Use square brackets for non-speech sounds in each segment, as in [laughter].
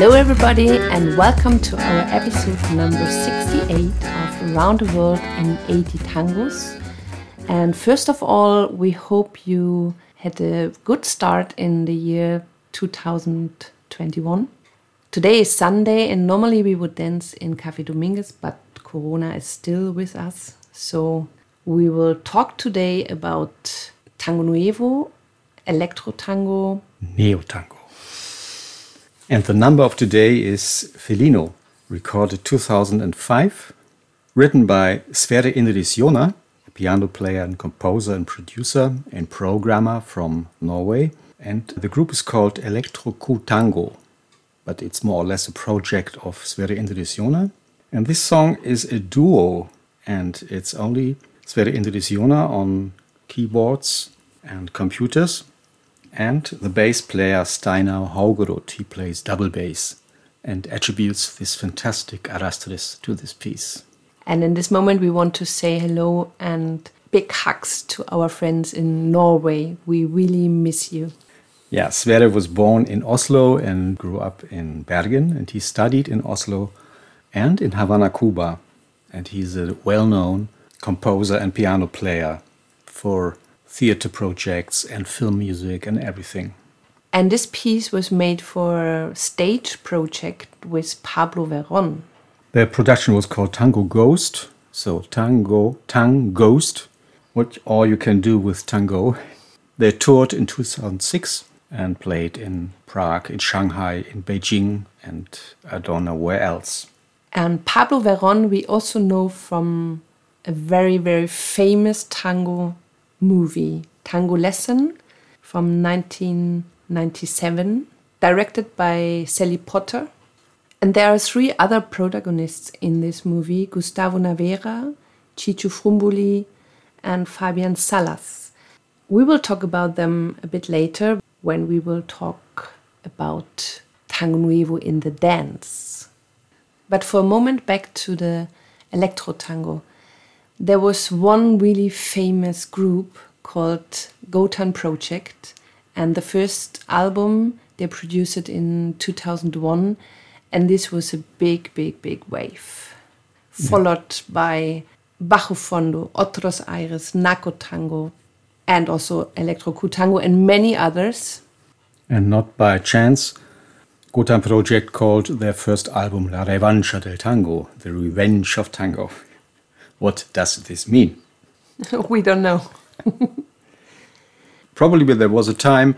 Hello, everybody, and welcome to our episode number 68 of Around the World in 80 Tangos. And first of all, we hope you had a good start in the year 2021. Today is Sunday, and normally we would dance in Café Dominguez, but Corona is still with us. So we will talk today about Tango Nuevo, Electro Tango, Neo Tango. And the number of today is Felino, recorded 2005, written by Sverre Indris Joner, a piano player and composer and producer and programmer from Norway. And the group is called Electro Tango, but it's more or less a project of Sverre Indris Joner. And this song is a duo, and it's only Sverre Indris Joner on keyboards and computers, and the bass player Steinar Haugerud. He plays double bass and attributes this fantastic arrastres to this piece. And in this moment, we want to say hello and big hugs to our friends in Norway. We really miss you. Yeah, Sverre was born in Oslo and grew up in Bergen, and he studied in Oslo and in Havana, Cuba. And he's a well known composer and piano player for theater projects and film music and everything. And this piece was made for a stage project with Pablo Veron. The production was called Tango Ghost. So Tango, Tang Ghost, what all you can do with tango. They toured in 2006 and played in Prague, in Shanghai, in Beijing, and I don't know where else. And Pablo Veron, we also know from a very, very famous tango movie, Tango Lesson from 1997, directed by Sally Potter. And there are three other protagonists in this movie Gustavo Naveira, Chicho Frumboli, and Fabian Salas. We will talk about them a bit later when we will talk about Tango Nuevo in the dance. But for a moment, back to the electro tango. There was one really famous group called Gotan Project, and the first album they produced it in 2001, and this was a big, big, big wave, followed by Bajo Fondo, Otros Aires, Narcotango, and also Electro Tango, and many others. And not by chance, Gotan Project called their first album La Revancha del Tango, The Revenge of Tango. What does this mean? [laughs] we don't know. Probably there was a time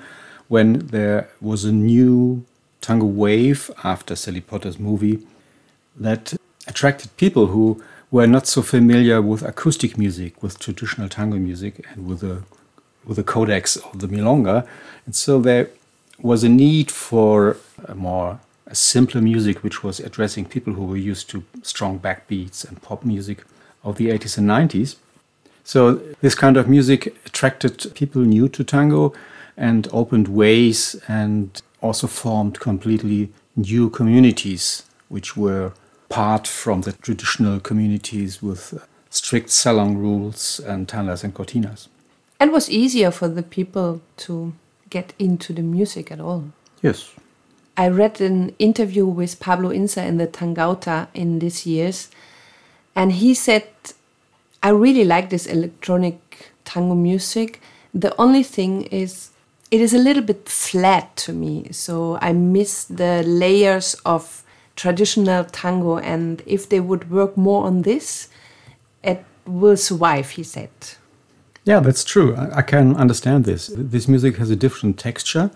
when there was a new tango wave after Sally Potter's movie that attracted people who were not so familiar with acoustic music, with traditional tango music, and with the with the codex of the milonga, and so there was a need for a more a simpler music, which was addressing people who were used to strong backbeats and pop music of the 80s and 90s. So this kind of music attracted people new to tango and opened ways and also formed completely new communities, which were apart from the traditional communities with strict salon rules and tandas and cortinas. And was easier for the people to get into the music at all. Yes. I read an interview with Pablo Inza in the Tangauta in these years, and he said, I really like this electronic tango music. The only thing is, it is a little bit flat to me. So I miss the layers of traditional tango. And if they would work more on this, it will survive, he said. Yeah, that's true. I, can understand this. This music has a different texture.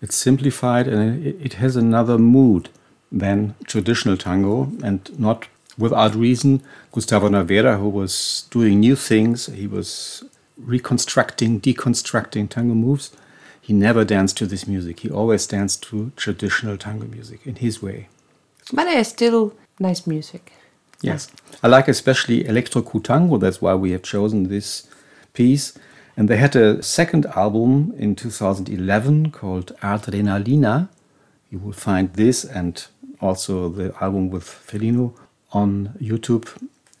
It's simplified and it has another mood than traditional tango and not without reason, Gustavo Naveira, who was doing new things, he was reconstructing, deconstructing tango moves. He never danced to this music. He always danced to traditional tango music in his way. But it's still nice music. Yes. I like especially Electro Tango. That's why we have chosen this piece. And they had a second album in 2011 called Adrenalina. You will find this and also the album with Felino on YouTube.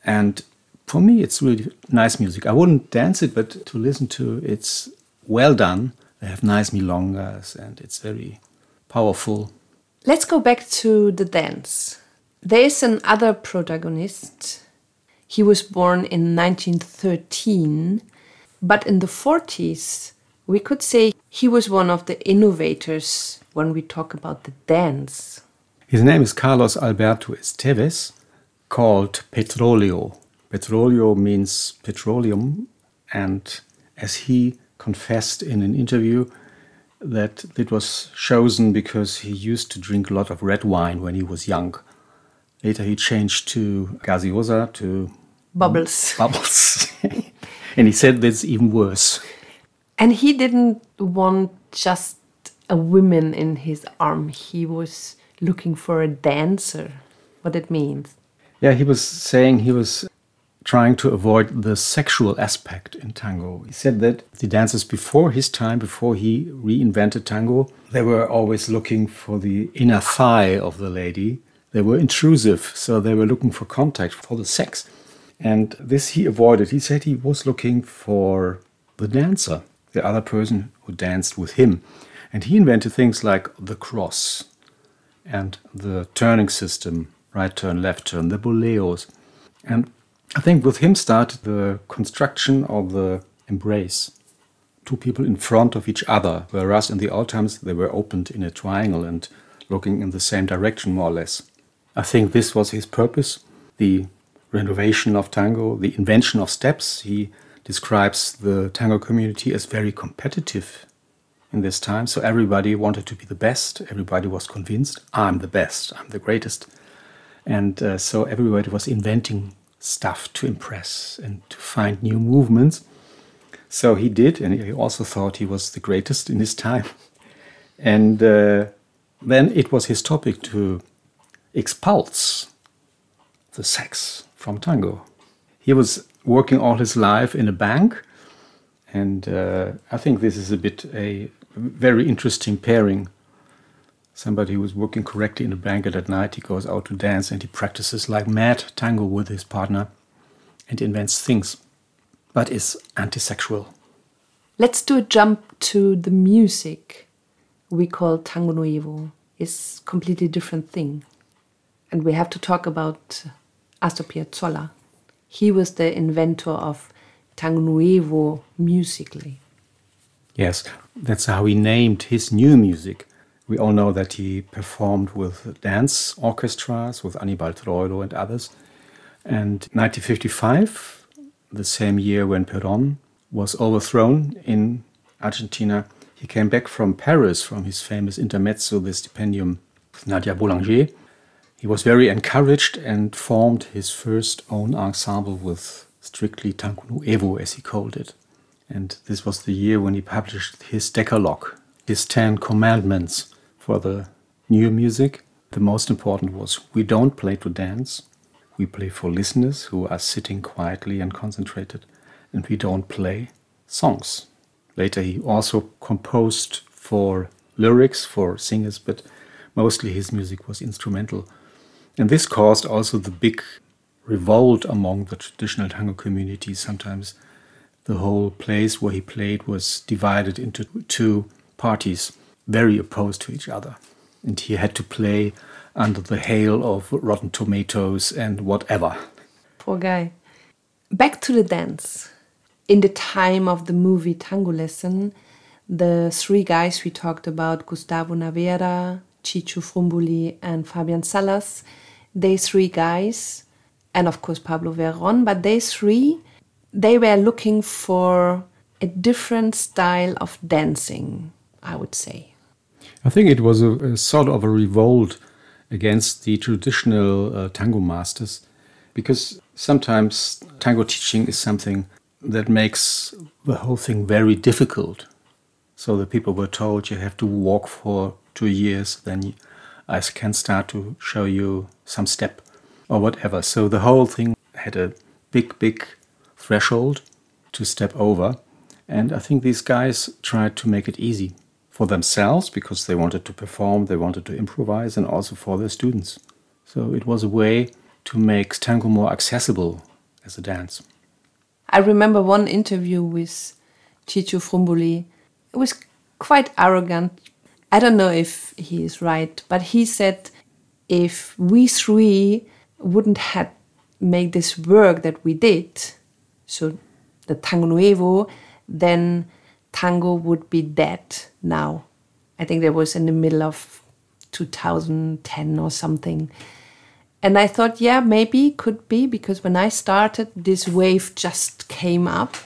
And for me, it's really nice music. I wouldn't dance it, but to listen to it's well done. They have nice milongas and it's very powerful. Let's go back to the dance. There is another protagonist. He was born in 1913, but in the 40s, we could say he was one of the innovators when we talk about the dance. His name is Carlos Alberto Esteves, called Petroleo. Petroleo means petroleum, and as he confessed in an interview, that it was chosen because he used to drink a lot of red wine when he was young. Later, he changed to gaseosa, to bubbles. [laughs] Bubbles. [laughs] and he said that's even worse. And he didn't want just a woman in his arm. He was looking for a dancer. What it means. Yeah, he was saying he was trying to avoid the sexual aspect in tango. He said that the dancers before his time, before he reinvented tango, they were always looking for the inner thigh of the lady. They were intrusive, so they were looking for contact, for the sex. And this he avoided. He said he was looking for the dancer the other person who danced with him. And he invented things like the cross and the turning system, right turn, left turn, the boleos. And I think with him started the construction of the embrace. Two people in front of each other, whereas in the old times they were opened in a triangle and looking in the same direction, more or less. I think this was his purpose the renovation of tango, the invention of steps. He describes the tango community as very competitive in this time. So everybody wanted to be the best. Everybody was convinced, I'm the best, I'm the greatest. And uh, so everybody was inventing stuff to impress and to find new movements. So he did, and he also thought he was the greatest in his time. [laughs] And uh, then it was his topic to expulse the sex from tango. He was working all his life in a bank. And uh, I think this is a bit a very interesting pairing. Somebody who is working correctly in a and at night he goes out to dance and he practices like mad tango with his partner and invents things, but is anti-sexual. Let's do a jump to the music we call tango nuevo. It's completely different thing. And we have to talk about Astor Piazzolla he was the inventor of tango nuevo musically. Yes, that's how he named his new music. We all know that he performed with dance orchestras, with Anibal Troilo and others. And 1955, the same year when Perón was overthrown in Argentina, he came back from Paris from his famous intermezzo, the stipendium with Nadia Boulanger, he was very encouraged and formed his first own ensemble with strictly tango nuevo, as he called it. And this was the year when he published his Decalogue, his Ten Commandments for the new music. The most important was we don't play to dance, we play for listeners who are sitting quietly and concentrated, and we don't play songs. Later, he also composed for lyrics for singers, but mostly his music was instrumental. And this caused also the big revolt among the traditional tango community. Sometimes the whole place where he played was divided into two parties, very opposed to each other. And he had to play under the hail of rotten tomatoes and whatever. Poor guy. Back to the dance. In the time of the movie Tango Lesson, the three guys we talked about, Gustavo Naveira, Chicho Frumboli, and Fabian Salas, they three guys, and of course Pablo Verón, but they three, they were looking for a different style of dancing, I would say. I think it was a, a sort of a revolt against the traditional uh, tango masters because sometimes tango teaching is something that makes the whole thing very difficult. So the people were told you have to walk for two years, then I can start to show you some step or whatever. So the whole thing had a big, big threshold to step over. And I think these guys tried to make it easy for themselves because they wanted to perform, they wanted to improvise, and also for their students. So it was a way to make tango more accessible as a dance. I remember one interview with Chicho Frumboli. It was quite arrogant I don't know if he is right, but he said if we three wouldn't have made this work that we did, so the Tango Nuevo, then tango would be dead now. I think that was in the middle of 2010 or something. And I thought, yeah, maybe could be because when I started, this wave just came up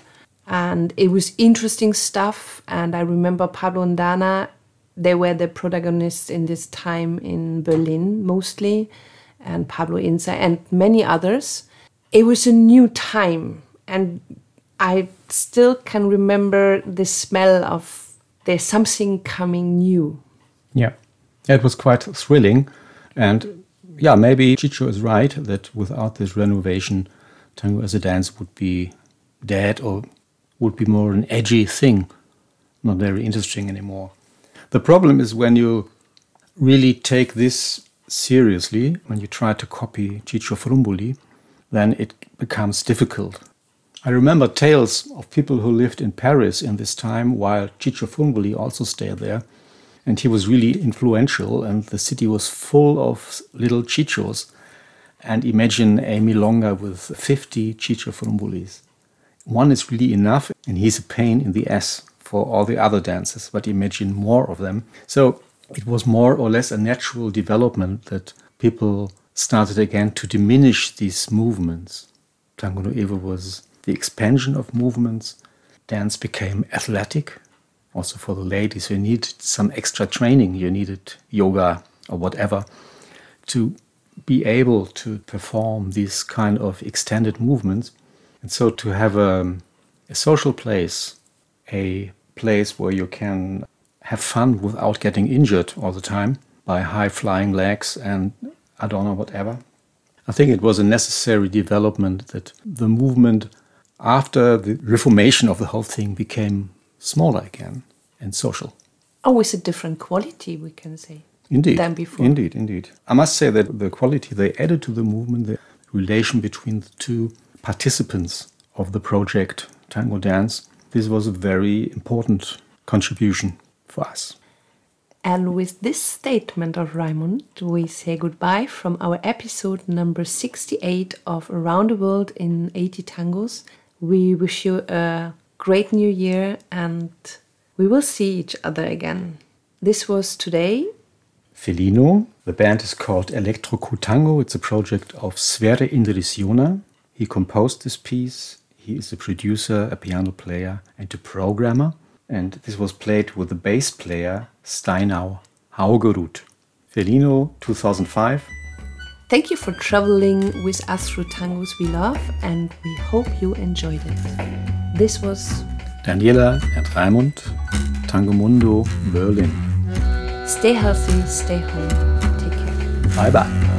and it was interesting stuff. And I remember Pablo and Dana, they were the protagonists in this time in Berlin mostly, and Pablo Inza and many others. It was a new time, and I still can remember the smell of there's something coming new. Yeah, it was quite thrilling. And yeah, maybe Chicho is right that without this renovation, tango as a dance would be dead or would be more an edgy thing, not very interesting anymore. The problem is when you really take this seriously, when you try to copy Chicho Frumboli, then it becomes difficult. I remember tales of people who lived in Paris in this time while Chicho Frumboli also stayed there. And he was really influential, and the city was full of little Chichos. And imagine a milonga with 50 Chicho Frumbolis. One is really enough, and he's a pain in the ass for all the other dances, but imagine more of them. So it was more or less a natural development that people started again to diminish these movements. Tango Nuevo was the expansion of movements. Dance became athletic, also for the ladies who need some extra training. You needed yoga or whatever to be able to perform these kind of extended movements. And so to have a, a social place, a place where you can have fun without getting injured all the time by high flying legs and I don't know whatever. I think it was a necessary development that the movement after the reformation of the whole thing became smaller again and social. Oh, Always a different quality, we can say. Indeed. Than before. Indeed, indeed. I must say that the quality they added to the movement, the relation between the two participants of the project Tango Dance, this was a very important contribution for us. And with this statement of Raimund, we say goodbye from our episode number 68 of Around the World in 80 Tangos. We wish you a great new year and we will see each other again. This was today. Felino. The band is called Electro Tango. It's a project of Sverre Indris Joner. He composed this piece. He is a producer, a piano player, and a programmer. And this was played with the bass player Steinar Haugerud. Felino 2005. Thank you for traveling with us through tangos we love, and we hope you enjoyed it. This was Daniela and Raimund, Tango Mundo, Berlin. Stay healthy, stay home, take care. Bye bye.